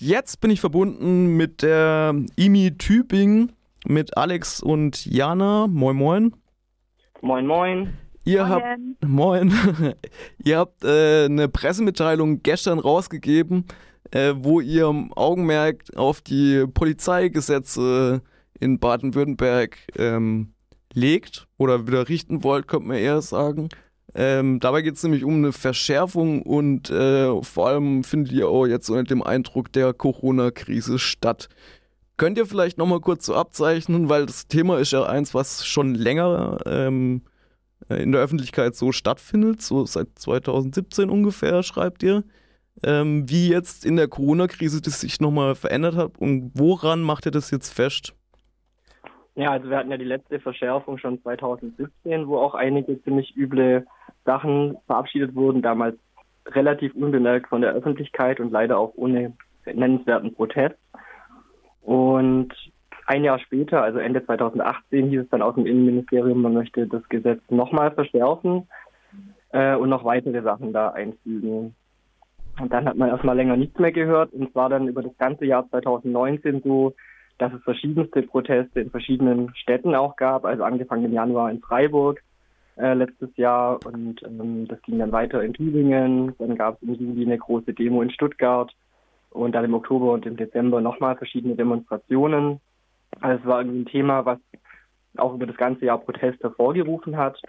jetzt bin ich verbunden mit der IMI Tübingen, mit Alex und Jana. Moin, moin. Moin, moin. Ihr Moin. habt, moin. ihr habt äh, eine Pressemitteilung gestern rausgegeben, äh, wo ihr Augenmerk auf die Polizeigesetze in Baden-Württemberg ähm, legt oder wieder richten wollt, könnte man eher sagen. Ähm, dabei geht es nämlich um eine Verschärfung und äh, vor allem findet ihr auch jetzt unter dem Eindruck der Corona-Krise statt. Könnt ihr vielleicht nochmal kurz so abzeichnen, weil das Thema ist ja eins, was schon länger ähm, in der Öffentlichkeit so stattfindet, so seit 2017 ungefähr, schreibt ihr. Ähm, wie jetzt in der Corona-Krise das sich nochmal verändert hat und woran macht ihr das jetzt fest? Ja, also wir hatten ja die letzte Verschärfung schon 2017, wo auch einige ziemlich üble Sachen verabschiedet wurden, damals relativ unbemerkt von der Öffentlichkeit und leider auch ohne nennenswerten Protest. Und ein Jahr später, also Ende 2018, hieß es dann aus dem Innenministerium, man möchte das Gesetz nochmal verschärfen äh, und noch weitere Sachen da einfügen. Und dann hat man erstmal länger nichts mehr gehört und war dann über das ganze Jahr 2019 so, dass es verschiedenste Proteste in verschiedenen Städten auch gab, also angefangen im Januar in Freiburg äh, letztes Jahr und ähm, das ging dann weiter in Tübingen, dann gab es im Juli eine große Demo in Stuttgart und dann im Oktober und im Dezember nochmal verschiedene Demonstrationen. Also es war irgendwie ein Thema, was auch über das ganze Jahr Protest hervorgerufen hat.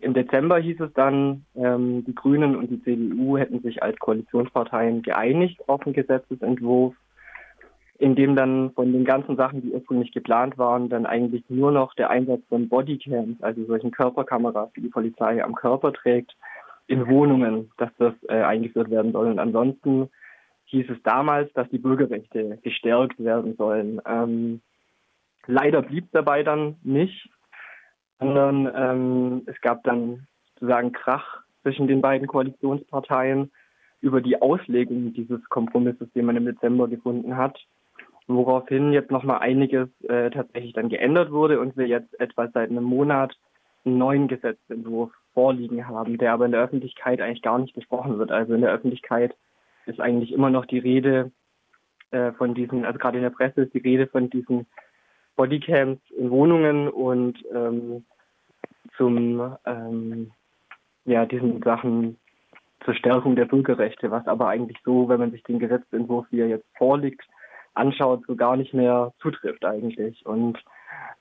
Im Dezember hieß es dann, ähm, die Grünen und die CDU hätten sich als Koalitionsparteien geeinigt auf einen Gesetzesentwurf, in dem dann von den ganzen Sachen, die ursprünglich geplant waren, dann eigentlich nur noch der Einsatz von Bodycams, also solchen Körperkameras, die die Polizei am Körper trägt, in Wohnungen, dass das äh, eingeführt werden soll. Und ansonsten hieß es damals, dass die Bürgerrechte gestärkt werden sollen. Ähm, leider blieb dabei dann nicht, sondern ähm, es gab dann sozusagen Krach zwischen den beiden Koalitionsparteien über die Auslegung dieses Kompromisses, den man im Dezember gefunden hat, woraufhin jetzt nochmal einiges äh, tatsächlich dann geändert wurde und wir jetzt etwa seit einem Monat einen neuen Gesetzentwurf vorliegen haben, der aber in der Öffentlichkeit eigentlich gar nicht besprochen wird. Also in der Öffentlichkeit ist eigentlich immer noch die Rede äh, von diesen, also gerade in der Presse ist die Rede von diesen Bodycams in Wohnungen und ähm, zum ähm, ja diesen Sachen zur Stärkung der Bürgerrechte, was aber eigentlich so, wenn man sich den Gesetzentwurf, wie er jetzt vorliegt, anschaut, so gar nicht mehr zutrifft eigentlich. Und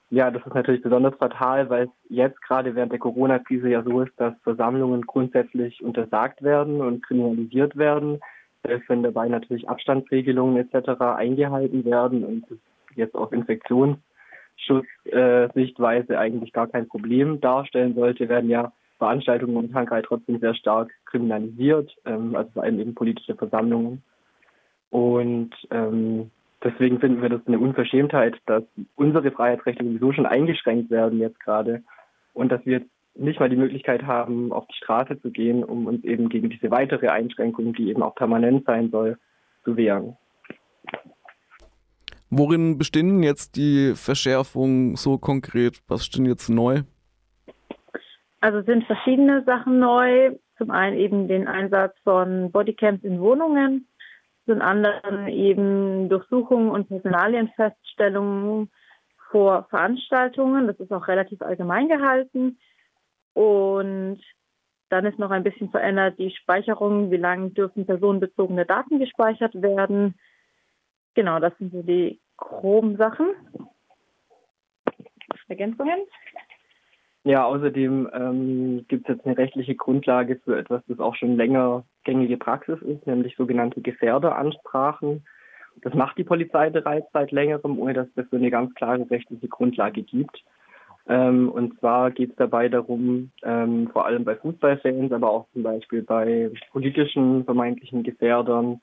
ja, das ist natürlich besonders fatal, weil es jetzt gerade während der Corona-Krise ja so ist, dass Versammlungen grundsätzlich untersagt werden und kriminalisiert werden, selbst wenn dabei natürlich Abstandsregelungen etc. eingehalten werden und es jetzt auf Infektionsschutzsichtweise äh, eigentlich gar kein Problem darstellen sollte, werden ja Veranstaltungen momentan gerade trotzdem sehr stark kriminalisiert, ähm, also vor allem eben politische Versammlungen. Und ähm, deswegen finden wir das eine Unverschämtheit, dass unsere Freiheitsrechte sowieso schon eingeschränkt werden jetzt gerade und dass wir jetzt nicht mal die Möglichkeit haben, auf die Straße zu gehen, um uns eben gegen diese weitere Einschränkung, die eben auch permanent sein soll, zu wehren. Worin bestehen jetzt die Verschärfungen so konkret? Was steht jetzt neu? Also sind verschiedene Sachen neu. Zum einen eben den Einsatz von Bodycams in Wohnungen, zum anderen eben Durchsuchungen und Personalienfeststellungen vor Veranstaltungen. Das ist auch relativ allgemein gehalten. Und dann ist noch ein bisschen verändert die Speicherung, wie lange dürfen personenbezogene Daten gespeichert werden. Genau, das sind so die groben Sachen. Ergänzungen? Ja, außerdem ähm, gibt es jetzt eine rechtliche Grundlage für etwas, das auch schon länger gängige Praxis ist, nämlich sogenannte Gefährderansprachen. Das macht die Polizei bereits seit längerem, ohne dass es dafür eine ganz klare rechtliche Grundlage gibt. Ähm, und zwar geht es dabei darum, ähm, vor allem bei Fußballfans, aber auch zum Beispiel bei politischen vermeintlichen Gefährdern,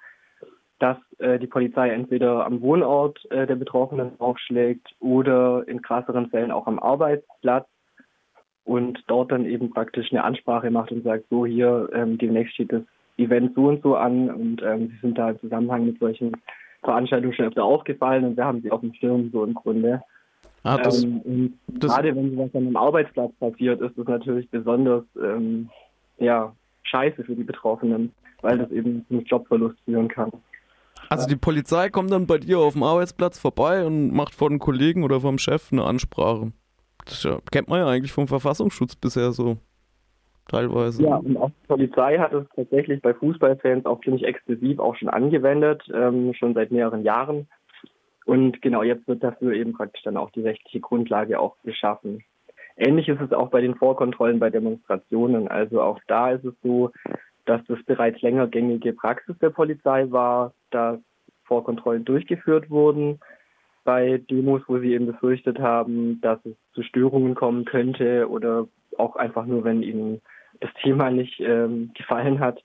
dass äh, die Polizei entweder am Wohnort äh, der Betroffenen aufschlägt oder in krasseren Fällen auch am Arbeitsplatz und dort dann eben praktisch eine Ansprache macht und sagt, so hier, ähm, demnächst steht das Event so und so an und ähm, sie sind da im Zusammenhang mit solchen Veranstaltungen schon öfter aufgefallen und wir haben sie auf dem Schirm so im Grunde. Ah, das, ähm, das gerade wenn sowas an einem Arbeitsplatz passiert, ist das natürlich besonders ähm, ja, scheiße für die Betroffenen, weil das eben zum Jobverlust führen kann. Also die Polizei kommt dann bei dir auf dem Arbeitsplatz vorbei und macht vor den Kollegen oder vom Chef eine Ansprache. Das kennt man ja eigentlich vom Verfassungsschutz bisher so. Teilweise. Ja, und auch die Polizei hat es tatsächlich bei Fußballfans auch ziemlich exklusiv auch schon angewendet, ähm, schon seit mehreren Jahren. Und genau jetzt wird dafür eben praktisch dann auch die rechtliche Grundlage auch geschaffen. Ähnlich ist es auch bei den Vorkontrollen bei Demonstrationen. Also auch da ist es so, dass das bereits länger gängige Praxis der Polizei war, dass Vorkontrollen durchgeführt wurden bei Demos, wo sie eben befürchtet haben, dass es zu Störungen kommen könnte oder auch einfach nur, wenn ihnen das Thema nicht ähm, gefallen hat.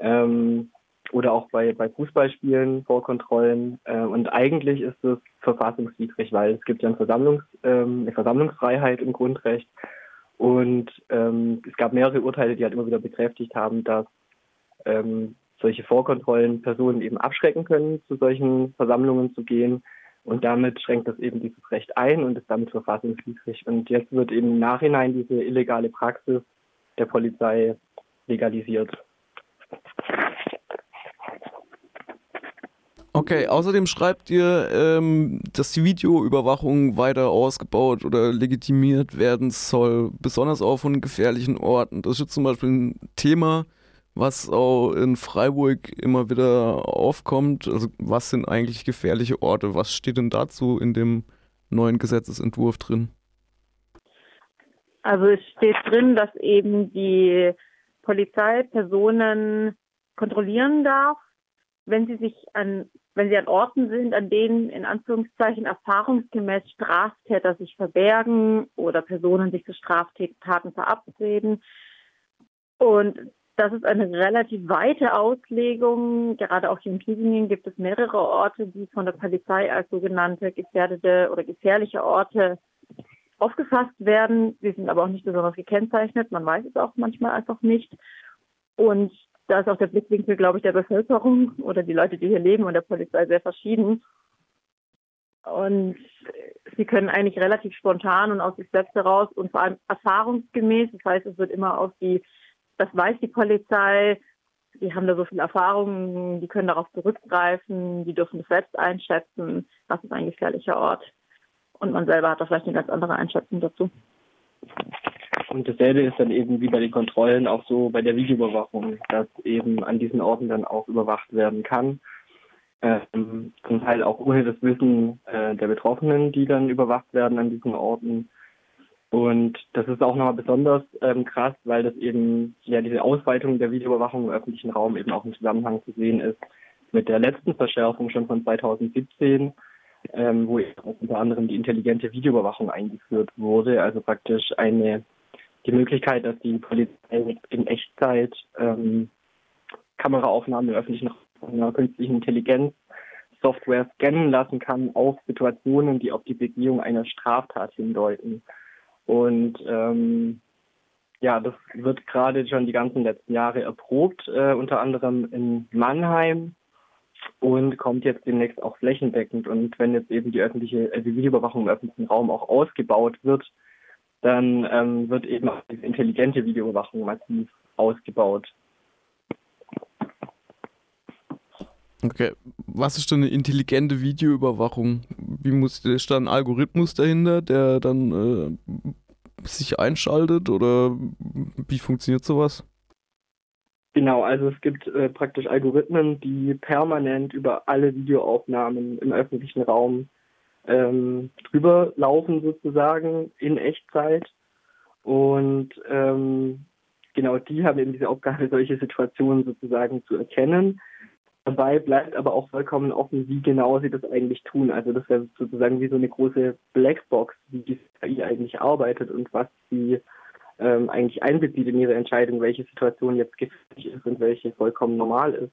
Ähm, oder auch bei, bei Fußballspielen Vorkontrollen. Äh, und eigentlich ist es verfassungswidrig, weil es gibt ja ein Versammlungs, ähm, eine Versammlungsfreiheit im Grundrecht. Und ähm, es gab mehrere Urteile, die halt immer wieder bekräftigt haben, dass ähm, solche Vorkontrollen Personen eben abschrecken können, zu solchen Versammlungen zu gehen. Und damit schränkt das eben dieses Recht ein und ist damit verfassungswidrig. Und jetzt wird eben im Nachhinein diese illegale Praxis der Polizei legalisiert. Okay, außerdem schreibt ihr, ähm, dass die Videoüberwachung weiter ausgebaut oder legitimiert werden soll, besonders auch von gefährlichen Orten. Das ist jetzt zum Beispiel ein Thema, was auch in Freiburg immer wieder aufkommt. Also was sind eigentlich gefährliche Orte? Was steht denn dazu in dem neuen Gesetzesentwurf drin? Also es steht drin, dass eben die Polizei Personen kontrollieren darf, wenn sie sich an, wenn sie an Orten sind, an denen in Anführungszeichen erfahrungsgemäß Straftäter sich verbergen oder Personen sich für Straftaten verabreden. Und das ist eine relativ weite Auslegung. Gerade auch hier in Tübingen gibt es mehrere Orte, die von der Polizei als sogenannte gefährdete oder gefährliche Orte aufgefasst werden. Sie sind aber auch nicht besonders gekennzeichnet. Man weiß es auch manchmal einfach nicht. Und da ist auch der Blickwinkel, glaube ich, der Bevölkerung oder die Leute, die hier leben und der Polizei sehr verschieden. Und sie können eigentlich relativ spontan und aus sich selbst heraus und vor allem erfahrungsgemäß, das heißt, es wird immer auf die, das weiß die Polizei, die haben da so viel Erfahrung, die können darauf zurückgreifen, die dürfen es selbst einschätzen, was ist ein gefährlicher Ort. Und man selber hat da vielleicht eine ganz andere Einschätzung dazu. Und dasselbe ist dann eben wie bei den Kontrollen auch so bei der Videoüberwachung, dass eben an diesen Orten dann auch überwacht werden kann. Ähm, zum Teil auch ohne das Wissen äh, der Betroffenen, die dann überwacht werden an diesen Orten. Und das ist auch nochmal besonders ähm, krass, weil das eben ja diese Ausweitung der Videoüberwachung im öffentlichen Raum eben auch im Zusammenhang zu sehen ist mit der letzten Verschärfung schon von 2017, ähm, wo unter anderem die intelligente Videoüberwachung eingeführt wurde, also praktisch eine die Möglichkeit, dass die Polizei in Echtzeit ähm, Kameraaufnahmen im öffentlichen Raum einer künstlichen Intelligenz Software scannen lassen kann auf Situationen, die auf die Begehung einer Straftat hindeuten. Und ähm, ja, das wird gerade schon die ganzen letzten Jahre erprobt, äh, unter anderem in Mannheim und kommt jetzt demnächst auch flächendeckend. Und wenn jetzt eben die öffentliche, äh, die Videoüberwachung im öffentlichen Raum auch ausgebaut wird, dann ähm, wird eben auch diese intelligente Videoüberwachung massiv ausgebaut. Okay, was ist denn eine intelligente Videoüberwachung? Wie muss ist da ein Algorithmus dahinter, der dann äh, sich einschaltet oder wie funktioniert sowas? Genau, also es gibt äh, praktisch Algorithmen, die permanent über alle Videoaufnahmen im öffentlichen Raum ähm, drüber laufen sozusagen in Echtzeit. Und ähm, genau die haben eben diese Aufgabe, solche Situationen sozusagen zu erkennen. Dabei bleibt aber auch vollkommen offen, wie genau sie das eigentlich tun. Also das wäre sozusagen wie so eine große Blackbox, wie die KI eigentlich arbeitet und was sie ähm, eigentlich einbezieht in ihre Entscheidung, welche Situation jetzt gefährlich ist und welche vollkommen normal ist.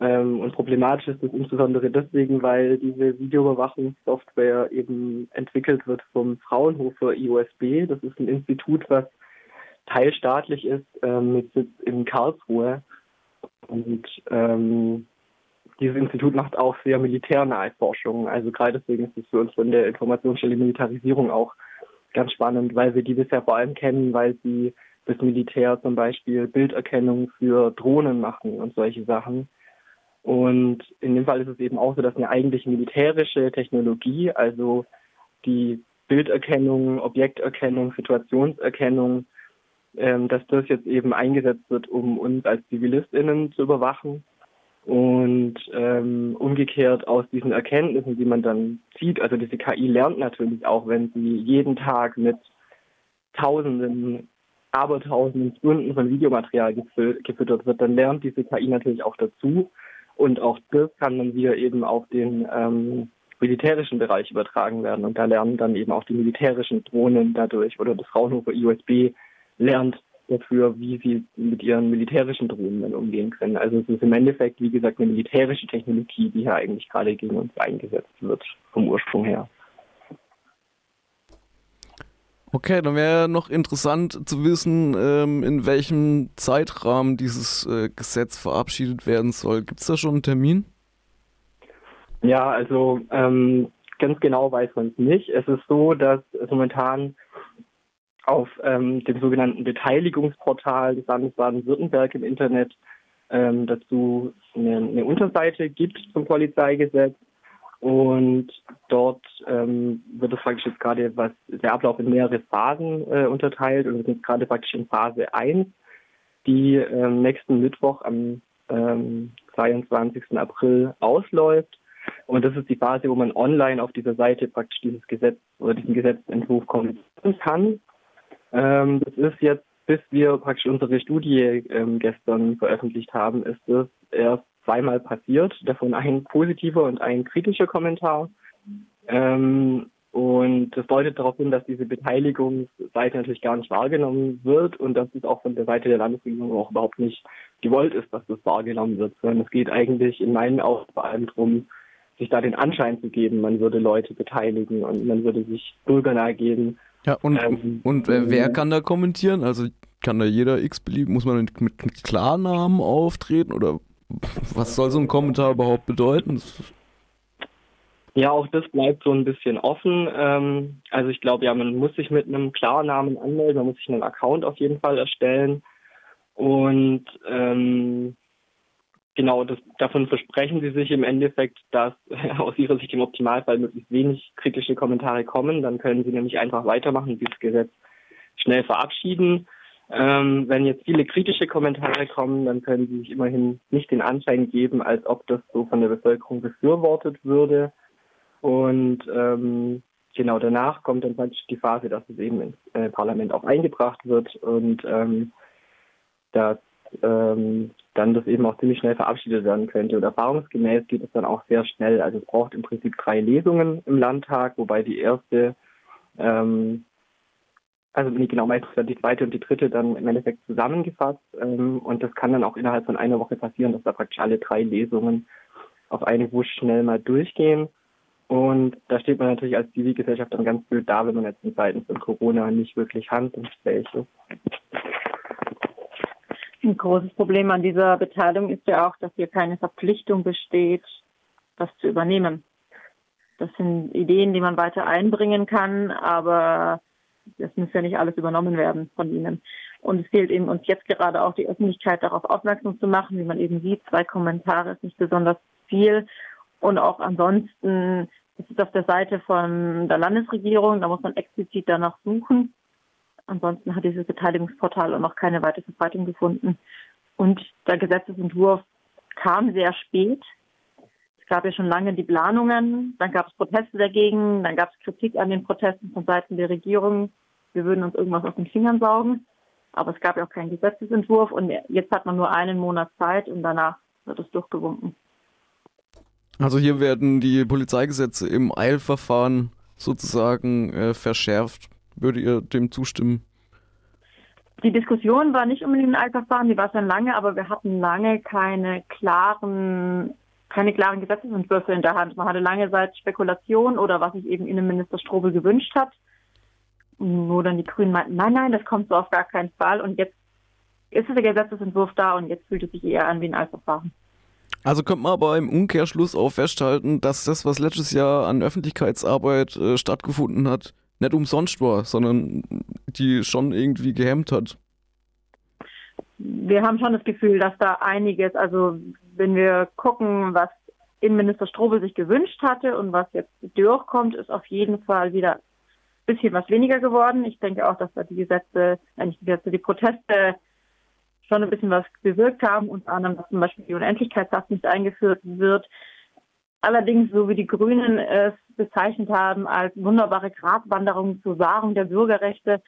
Ähm, und problematisch ist das insbesondere deswegen, weil diese Videoüberwachungssoftware eben entwickelt wird vom Fraunhofer IOSB. Das ist ein Institut, was teilstaatlich ist, ähm, mit Sitz in Karlsruhe. Und ähm, dieses Institut macht auch sehr militärnahe Forschung. Also gerade deswegen ist es für uns von der Informationsstelle Militarisierung auch ganz spannend, weil wir die bisher vor allem kennen, weil sie das Militär zum Beispiel Bilderkennung für Drohnen machen und solche Sachen. Und in dem Fall ist es eben auch so, dass eine eigentlich militärische Technologie, also die Bilderkennung, Objekterkennung, Situationserkennung, ähm, dass das jetzt eben eingesetzt wird, um uns als ZivilistInnen zu überwachen. Und ähm, umgekehrt aus diesen Erkenntnissen, die man dann zieht, also diese KI lernt natürlich auch, wenn sie jeden Tag mit Tausenden, Abertausenden Stunden von Videomaterial gefüttert wird, dann lernt diese KI natürlich auch dazu. Und auch das kann dann wieder eben auf den ähm, militärischen Bereich übertragen werden. Und da lernen dann eben auch die militärischen Drohnen dadurch oder das Fraunhofer IOSB lernt dafür, wie sie mit ihren militärischen Drohnen dann umgehen können. Also es ist im Endeffekt, wie gesagt, eine militärische Technologie, die hier eigentlich gerade gegen uns eingesetzt wird, vom Ursprung her. Okay, dann wäre noch interessant zu wissen, ähm, in welchem Zeitrahmen dieses äh, Gesetz verabschiedet werden soll. Gibt es da schon einen Termin? Ja, also ähm, ganz genau weiß man es nicht. Es ist so, dass es momentan auf ähm, dem sogenannten Beteiligungsportal des Landes Baden-Württemberg im Internet ähm, dazu eine, eine, Unterseite gibt zum Polizeigesetz. Und dort ähm, wird es praktisch jetzt gerade, was der Ablauf in mehrere Phasen äh, unterteilt und wir sind gerade praktisch in Phase 1, die ähm, nächsten Mittwoch am 22. Ähm, April ausläuft. Und das ist die Phase, wo man online auf dieser Seite praktisch dieses Gesetz oder diesen Gesetzentwurf kommentieren kann. Ähm, das ist jetzt, bis wir praktisch unsere Studie ähm, gestern veröffentlicht haben, ist das erst zweimal passiert, davon ein positiver und ein kritischer Kommentar. Ähm, und das deutet darauf hin, dass diese Beteiligungsseite natürlich gar nicht wahrgenommen wird und dass es auch von der Seite der Landesregierung auch überhaupt nicht gewollt ist, dass das wahrgenommen wird, sondern es geht eigentlich in meinen Augen vor allem darum, sich da den Anschein zu geben, man würde Leute beteiligen und man würde sich bürgernah geben. Ja, und, ähm, und äh, wer kann da kommentieren? Also kann da jeder x-belieben, muss man mit, mit Klarnamen auftreten oder was soll so ein Kommentar überhaupt bedeuten? Ja, auch das bleibt so ein bisschen offen. Ähm, also ich glaube, ja, man muss sich mit einem Klarnamen anmelden, man muss sich einen Account auf jeden Fall erstellen. Und ähm, genau, das, davon versprechen sie sich im Endeffekt, dass aus ihrer Sicht im Optimalfall möglichst wenig kritische Kommentare kommen. Dann können sie nämlich einfach weitermachen, dieses Gesetz schnell verabschieden. Ähm, wenn jetzt viele kritische Kommentare kommen, dann können sie sich immerhin nicht den Anschein geben, als ob das so von der Bevölkerung befürwortet würde. Und ähm, genau danach kommt dann praktisch die Phase, dass es eben ins äh, Parlament auch eingebracht wird und ähm, dass ähm, dann das eben auch ziemlich schnell verabschiedet werden könnte. Und erfahrungsgemäß geht es dann auch sehr schnell. Also es braucht im Prinzip drei Lesungen im Landtag, wobei die erste, ähm, also nicht genau, meistens wird die zweite und die dritte dann im Endeffekt zusammengefasst. Ähm, und das kann dann auch innerhalb von einer Woche passieren, dass da praktisch alle drei Lesungen auf eine Wusch schnell mal durchgehen. Und da steht man natürlich als Zivilgesellschaft dann ganz blöd da, wenn man jetzt in Zeiten von Corona nicht wirklich handlungsfähig ist. Ein großes Problem an dieser Beteiligung ist ja auch, dass hier keine Verpflichtung besteht, das zu übernehmen. Das sind Ideen, die man weiter einbringen kann, aber das muss ja nicht alles übernommen werden von ihnen. Und es fehlt eben uns jetzt gerade auch die Öffentlichkeit darauf aufmerksam zu machen, wie man eben sieht, zwei Kommentare ist nicht besonders viel. Und auch ansonsten, es ist auf der Seite von der Landesregierung, da muss man explizit danach suchen. Ansonsten hat dieses Beteiligungsportal auch noch keine weitere Verbreitung gefunden. Und der Gesetzesentwurf kam sehr spät. Es gab ja schon lange die Planungen, dann gab es Proteste dagegen, dann gab es Kritik an den Protesten von Seiten der Regierung. Wir würden uns irgendwas aus den Fingern saugen. Aber es gab ja auch keinen Gesetzesentwurf und jetzt hat man nur einen Monat Zeit und danach wird es durchgewunken. Also hier werden die Polizeigesetze im Eilverfahren sozusagen äh, verschärft. Würdet ihr dem zustimmen? Die Diskussion war nicht unbedingt ein Eilverfahren, die war schon lange, aber wir hatten lange keine klaren, keine klaren Gesetzesentwürfe in der Hand. Man hatte lange Zeit Spekulation oder was sich eben Innenminister Strobel gewünscht hat. Nur dann die Grünen meinten, nein, nein, das kommt so auf gar keinen Fall. Und jetzt ist der Gesetzesentwurf da und jetzt fühlt es sich eher an wie ein Eilverfahren. Also könnte man aber im Umkehrschluss auch festhalten, dass das, was letztes Jahr an Öffentlichkeitsarbeit äh, stattgefunden hat, nicht umsonst war, sondern die schon irgendwie gehemmt hat. wir haben schon das Gefühl, dass da einiges, also wenn wir gucken, was Innenminister Strobel sich gewünscht hatte und was jetzt durchkommt, ist auf jeden Fall wieder ein bisschen was weniger geworden. Ich denke auch, dass da die Gesetze, nicht die Gesetze, die Proteste schon ein bisschen was bewirkt haben, unter anderem, dass zum Beispiel die Unendlichkeitshaft nicht eingeführt wird. Allerdings, so wie die Grünen es bezeichnet haben, als wunderbare Gratwanderung zur Wahrung der Bürgerrechte,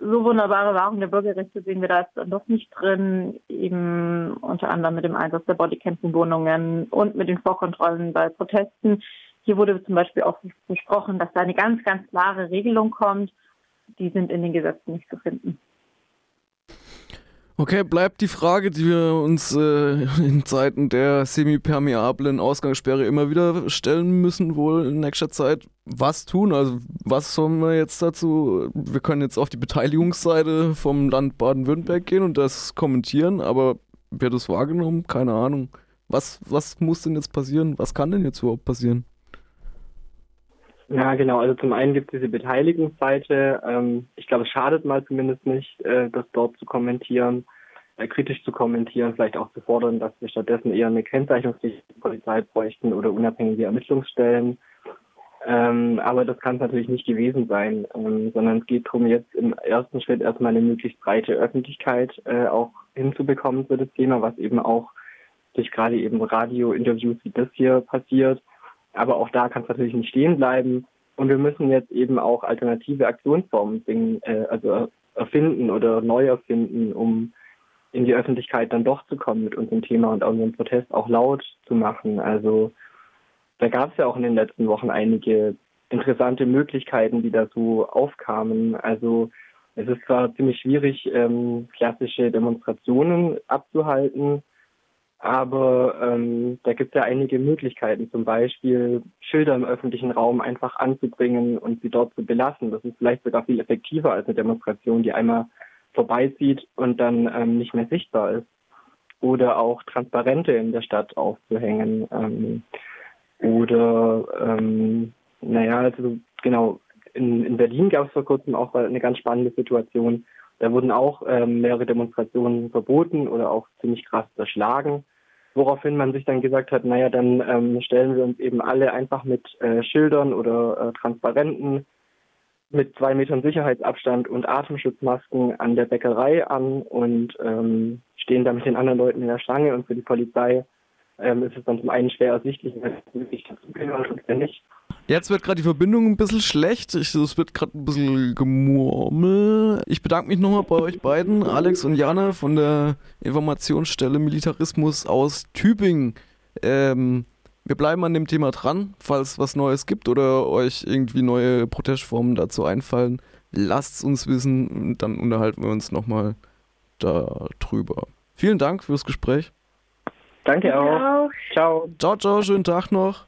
so wunderbare Wahrung der Bürgerrechte sehen wir da jetzt noch nicht drin, eben unter anderem mit dem Einsatz der Bodycam-Wohnungen und mit den Vorkontrollen bei Protesten. Hier wurde zum Beispiel auch besprochen, dass da eine ganz, ganz klare Regelung kommt. Die sind in den Gesetzen nicht zu finden. Okay, bleibt die Frage, die wir uns äh, in Zeiten der semipermeablen Ausgangssperre immer wieder stellen müssen, wohl in nächster Zeit. Was tun? Also, was sollen wir jetzt dazu? Wir können jetzt auf die Beteiligungsseite vom Land Baden-Württemberg gehen und das kommentieren, aber wird das wahrgenommen? Keine Ahnung. Was, was muss denn jetzt passieren? Was kann denn jetzt überhaupt passieren? Ja, genau. Also zum einen gibt es diese Beteiligungsseite. Ähm, ich glaube, es schadet mal zumindest nicht, äh, das dort zu kommentieren, äh, kritisch zu kommentieren, vielleicht auch zu fordern, dass wir stattdessen eher eine Kennzeichnungspflicht der Polizei bräuchten oder unabhängige Ermittlungsstellen. Ähm, aber das kann es natürlich nicht gewesen sein, ähm, sondern es geht darum, jetzt im ersten Schritt erstmal eine möglichst breite Öffentlichkeit äh, auch hinzubekommen für das Thema, was eben auch durch gerade eben Radio-Interviews wie das hier passiert aber auch da kann es natürlich nicht stehen bleiben. Und wir müssen jetzt eben auch alternative Aktionsformen äh, also erfinden oder neu erfinden, um in die Öffentlichkeit dann doch zu kommen mit unserem Thema und unseren Protest auch laut zu machen. Also da gab es ja auch in den letzten Wochen einige interessante Möglichkeiten, die da so aufkamen. Also es ist zwar ziemlich schwierig, ähm, klassische Demonstrationen abzuhalten, aber ähm, da gibt es ja einige Möglichkeiten, zum Beispiel Schilder im öffentlichen Raum einfach anzubringen und sie dort zu belassen. Das ist vielleicht sogar viel effektiver als eine Demonstration, die einmal vorbeizieht und dann ähm, nicht mehr sichtbar ist. Oder auch Transparente in der Stadt aufzuhängen. Ähm, oder, ähm, naja, also genau, in, in Berlin gab es vor kurzem auch eine ganz spannende Situation. Da wurden auch ähm, mehrere Demonstrationen verboten oder auch ziemlich krass zerschlagen. Woraufhin man sich dann gesagt hat, naja, dann ähm, stellen wir uns eben alle einfach mit äh, Schildern oder äh, Transparenten mit zwei Metern Sicherheitsabstand und Atemschutzmasken an der Bäckerei an und ähm, stehen da mit den anderen Leuten in der Schlange und für die Polizei ähm, ist es dann zum einen schwer ersichtlich, wer wirklich dazugehört und wer nicht. Jetzt wird gerade die Verbindung ein bisschen schlecht. es wird gerade ein bisschen gemurmel. Ich bedanke mich nochmal bei euch beiden, Alex und Jana von der Informationsstelle Militarismus aus Tübingen. Ähm, wir bleiben an dem Thema dran, falls was Neues gibt oder euch irgendwie neue Protestformen dazu einfallen. Lasst es uns wissen und dann unterhalten wir uns nochmal darüber. Vielen Dank fürs Gespräch. Danke auch. Ciao. Ciao, ciao, schönen Tag noch.